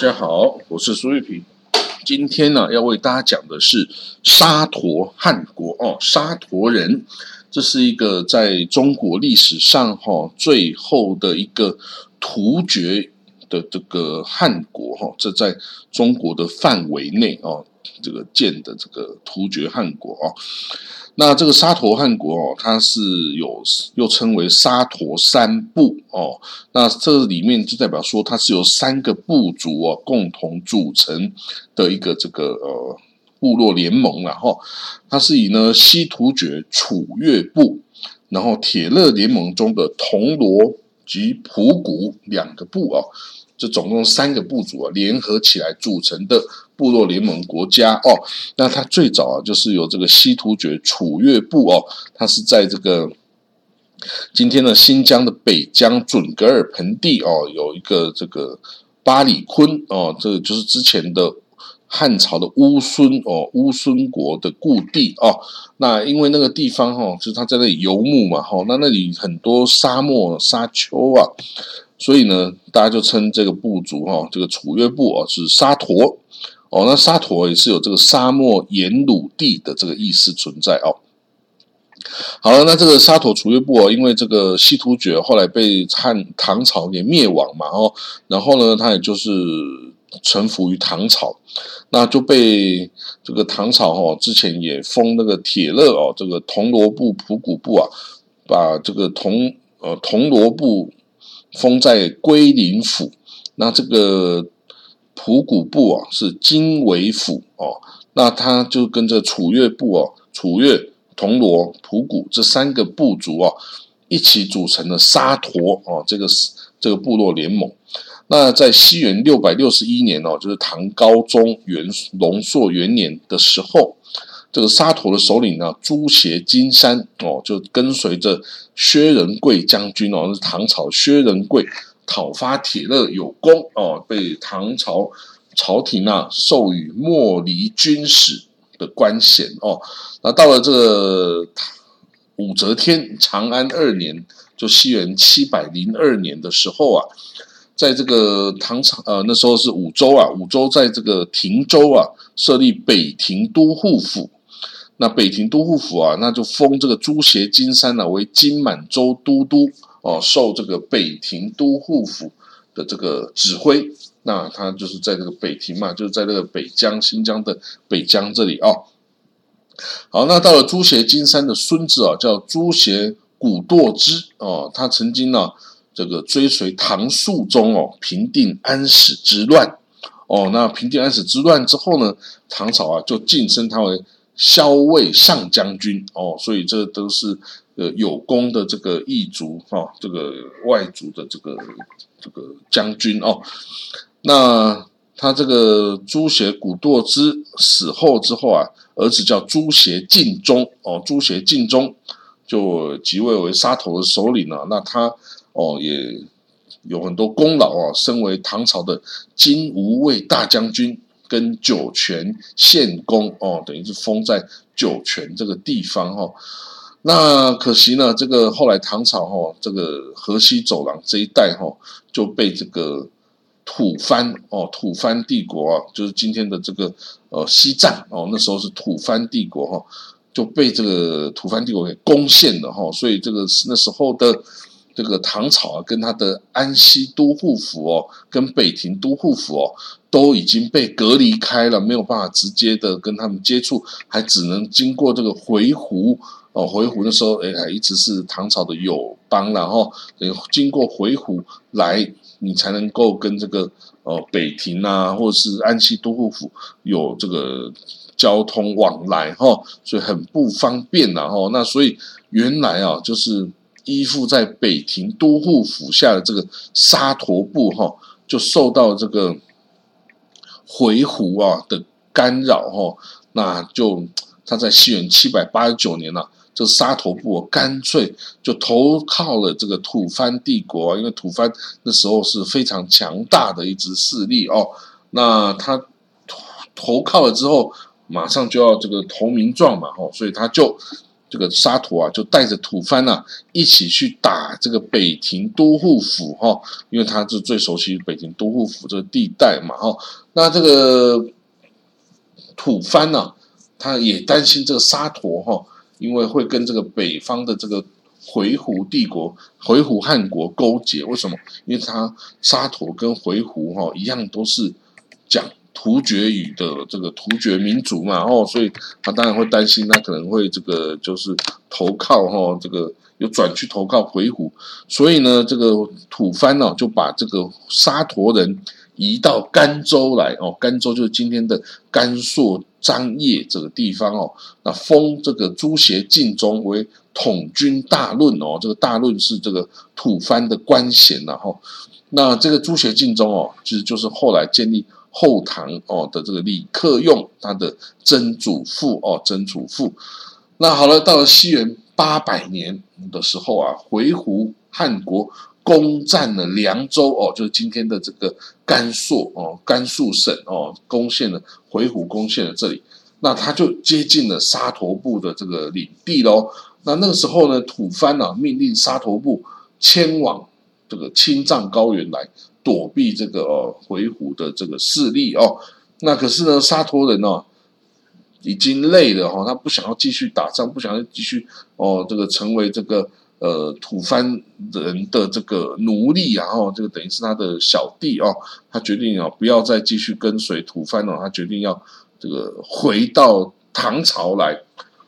大家好，我是苏玉平。今天呢，要为大家讲的是沙陀汉国哦，沙陀人，这是一个在中国历史上哈最后的一个突厥的这个汉国哈，这在中国的范围内哦，这个建的这个突厥汉国哦。那这个沙陀汉国哦，它是有又称为沙陀三部哦。那这里面就代表说，它是由三个部族哦共同组成的一个这个呃部落联盟然后它是以呢西突厥楚越部，然后铁勒联盟中的铜锣及普古两个部哦。这总共三个部族啊联合起来组成的部落联盟国家哦，那它最早啊就是有这个西突厥楚越部哦，它是在这个今天的新疆的北疆准噶尔盆地哦，有一个这个巴里坤哦，这个就是之前的汉朝的乌孙哦，乌孙国的故地哦。那因为那个地方哈，就是他在那里游牧嘛哈，那那里很多沙漠沙丘啊。所以呢，大家就称这个部族哈，这个楚越部哦是沙陀哦，那沙陀也是有这个沙漠沿鲁地的这个意思存在哦。好了，那这个沙陀楚越部哦，因为这个西突厥后来被汉唐朝给灭亡嘛哦，然后呢，他也就是臣服于唐朝，那就被这个唐朝哦之前也封那个铁勒哦，这个铜锣部、普古部啊，把这个铜呃铜锣部。封在龟林府，那这个普古部啊是经纬府哦，那他就跟这楚越部哦，楚越、铜锣、普古这三个部族啊一起组成了沙陀哦，这个这个部落联盟。那在西元六百六十一年哦，就是唐高宗元龙朔元年的时候。这个沙陀的首领呢，朱邪金山哦，就跟随着薛仁贵将军哦，唐朝薛仁贵讨伐铁勒有功哦，被唐朝朝廷啊授予莫离军使的官衔哦。那到了这个武则天长安二年，就西元七百零二年的时候啊，在这个唐朝呃那时候是武州啊，武州在这个亭州啊设立北庭都护府。那北庭都护府啊，那就封这个朱邪金山呢为金满州都督哦，受这个北庭都护府的这个指挥。那他就是在这个北庭嘛，就是在这个北疆新疆的北疆这里啊。好，那到了朱邪金山的孙子啊，叫朱邪古堕之哦，他曾经呢这个追随唐肃宗哦，平定安史之乱哦。那平定安史之乱之后呢，唐朝啊就晋升他为。骁卫上将军哦，所以这都是呃有功的这个异族哈，这个外族的这个这个将军哦。那他这个朱邪古堕之死后之后啊，儿子叫朱邪敬忠哦，朱邪敬忠就即位为沙头的首领了。那他哦也有很多功劳啊，身为唐朝的金吾卫大将军。跟酒泉献公哦，等于是封在酒泉这个地方哈。那可惜呢，这个后来唐朝哈，这个河西走廊这一带哈，就被这个吐蕃哦，吐蕃帝国啊，就是今天的这个呃西藏哦，那时候是吐蕃帝国哈，就被这个吐蕃帝国给攻陷了哈。所以这个是那时候的。这个唐朝啊，跟他的安西都护府哦，跟北庭都护府哦，都已经被隔离开了，没有办法直接的跟他们接触，还只能经过这个回鹘哦，回鹘的时候，哎，还一直是唐朝的友邦，然后你经过回鹘来，你才能够跟这个哦北庭啊，或者是安西都护府有这个交通往来哈，所以很不方便然后那所以原来啊，就是。依附在北庭都护府下的这个沙陀部哈，就受到这个回鹘啊的干扰哈，那就他在西元七百八十九年呢，这沙陀部干脆就投靠了这个吐蕃帝国，因为吐蕃那时候是非常强大的一支势力哦，那他投投靠了之后，马上就要这个投名状嘛吼，所以他就。这个沙陀啊，就带着吐蕃啊一起去打这个北庭都护府哈，因为他是最熟悉北庭都护府这个地带嘛哈。那这个吐蕃呢，他也担心这个沙陀哈，因为会跟这个北方的这个回鹘帝国、回鹘汗国勾结。为什么？因为他沙陀跟回鹘哈一样，都是讲。突厥语的这个突厥民族嘛，哦，所以他当然会担心，他可能会这个就是投靠哈，这个又转去投靠回鹘，所以呢，这个吐蕃呢就把这个沙陀人移到甘州来哦，甘州就是今天的甘肃张掖这个地方哦，那封这个朱邪敬宗为统军大论哦，这个大论是这个吐蕃的官衔然后，那这个朱邪敬宗哦，其实就是后来建立。后唐哦的这个李克用，他的曾祖父哦，曾祖父。那好了，到了西元八百年的时候啊，回鹘汉国攻占了凉州哦，就是今天的这个甘肃哦，甘肃省哦，攻陷了回鹘，攻陷了这里。那他就接近了沙陀部的这个领地喽。那那个时候呢，吐蕃呢命令沙陀部迁往这个青藏高原来。躲避这个回鹘的这个势力哦，那可是呢沙陀人哦已经累了哈，他不想要继续打仗，不想要继续哦这个成为这个呃吐蕃人的这个奴隶啊哦，这个等于是他的小弟哦，他决定哦不要再继续跟随吐蕃了，他决定要这个回到唐朝来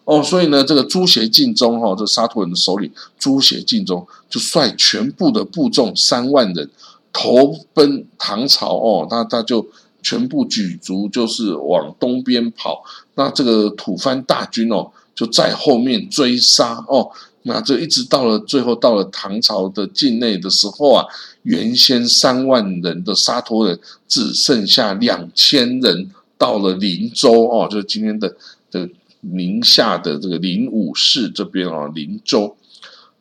哦，所以呢这个朱邪敬宗哈，这沙陀人的首领朱邪敬宗就率全部的部众三万人。投奔唐朝哦，那他就全部举族就是往东边跑，那这个吐蕃大军哦就在后面追杀哦，那这一直到了最后到了唐朝的境内的时候啊，原先三万人的沙陀人只剩下两千人，到了林州哦，就是今天的这宁夏的这个灵武市这边啊，林州。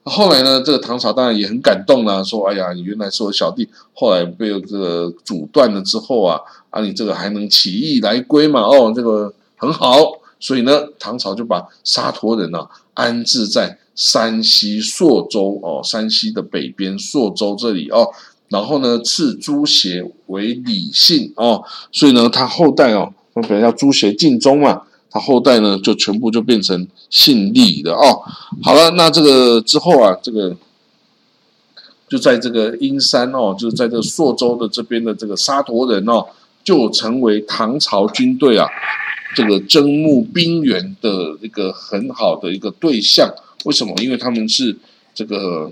后来呢，这个唐朝当然也很感动啦，说：“哎呀，你原来是我小弟，后来被这个阻断了之后啊，啊，你这个还能起义来归嘛？哦，这个很好。所以呢，唐朝就把沙陀人呢安置在山西朔州哦，山西的北边朔州这里哦，然后呢，赐朱邪为李姓哦，所以呢，他后代哦，本来叫朱邪敬宗嘛。”他后代呢，就全部就变成姓李的哦。好了，那这个之后啊，这个就在这个阴山哦，就是在这朔州的这边的这个沙陀人哦，就成为唐朝军队啊这个征募兵员的一个很好的一个对象。为什么？因为他们是这个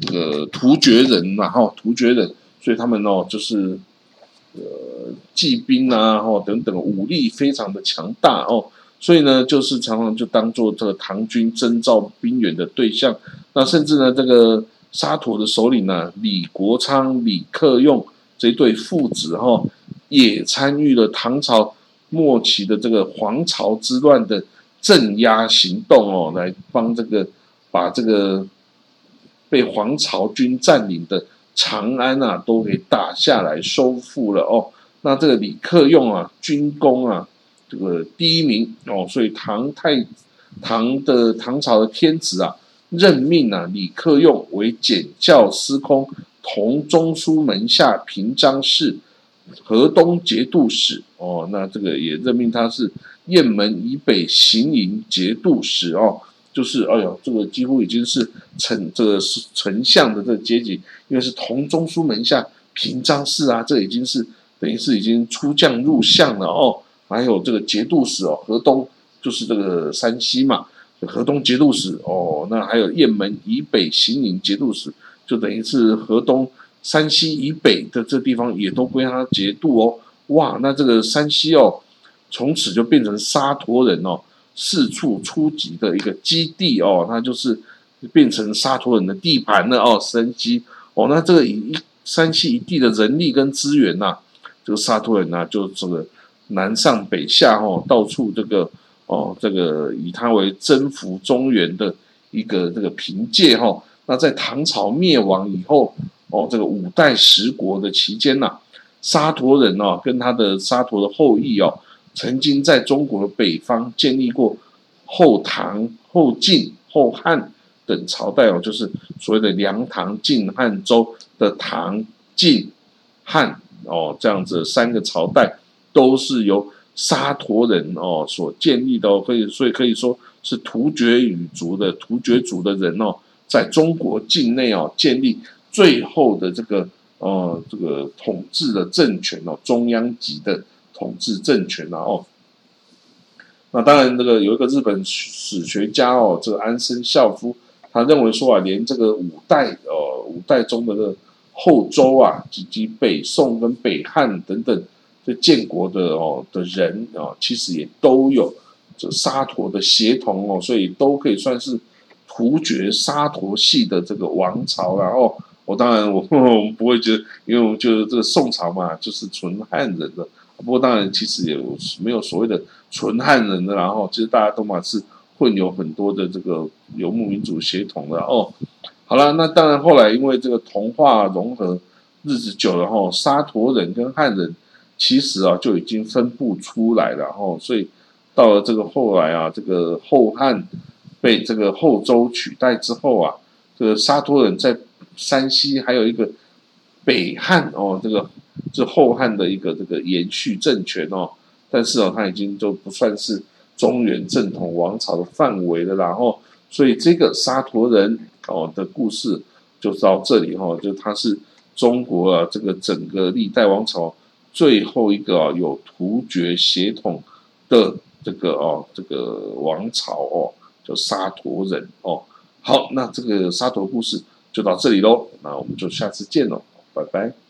这个突厥人嘛，哈，突厥人，所以他们哦就是。呃，骑兵啊，哦等等，武力非常的强大哦，所以呢，就是常常就当做这个唐军征召兵员的对象。那甚至呢，这个沙陀的首领呢，李国昌、李克用这对父子哈，也参与了唐朝末期的这个黄巢之乱的镇压行动哦，来帮这个把这个被黄巢军占领的。长安啊，都给打下来收复了哦。那这个李克用啊，军功啊，这个第一名哦。所以唐太唐的唐朝的天子啊，任命啊李克用为检校司空、同中书门下平章事、河东节度使哦。那这个也任命他是雁门以北行营节度使哦。就是，哎呦，这个几乎已经是丞，这个是丞相的这个阶级，因为是同中书门下平章事啊，这已经是等于是已经出将入相了哦。还有这个节度使哦，河东就是这个山西嘛，河东节度使哦。那还有雁门以北行营节度使，就等于是河东山西以北的这地方也都归他节度哦。哇，那这个山西哦，从此就变成沙陀人哦。四处出击的一个基地哦，那就是变成沙陀人的地盘了哦。山西哦，那这个一山西一地的人力跟资源呐，这个沙陀人呢，就这个南上北下哦，到处这个哦，这个以他为征服中原的一个这个凭借哈。那在唐朝灭亡以后哦，这个五代十国的期间呐，沙陀人哦，跟他的沙陀的后裔哦。曾经在中国的北方建立过后唐后晋、后汉等朝代哦，就是所谓的梁、唐、晋、汉、周的唐、晋、汉哦，这样子三个朝代都是由沙陀人哦所建立的哦，可以所以可以说是突厥语族的突厥族的人哦，在中国境内哦建立最后的这个呃这个统治的政权哦，中央级的统治政权啊哦。那当然，这个有一个日本史学家哦，这个安生孝夫，他认为说啊，连这个五代哦五代中的这个后周啊，以及北宋跟北汉等等这建国的哦的人啊，其实也都有这沙陀的协同哦，所以都可以算是突厥沙陀系的这个王朝然后我当然我我们不会觉得，因为我们觉得这个宋朝嘛，就是纯汉人的。不过当然，其实也没有所谓的纯汉人的，然后其实大家都嘛是混有很多的这个游牧民族协同的哦。好了，那当然后来因为这个同化融合日子久了后，沙陀人跟汉人其实啊就已经分不出来了哦。所以到了这个后来啊，这个后汉被这个后周取代之后啊，这个沙陀人在山西还有一个北汉哦，这个。是后汉的一个这个延续政权哦，但是哦，他已经就不算是中原正统王朝的范围了。然后，所以这个沙陀人哦的故事就到这里哈，就它是中国啊这个整个历代王朝最后一个有突厥血统的这个哦这个王朝哦，叫沙陀人哦。好，那这个沙陀故事就到这里喽，那我们就下次见喽，拜拜。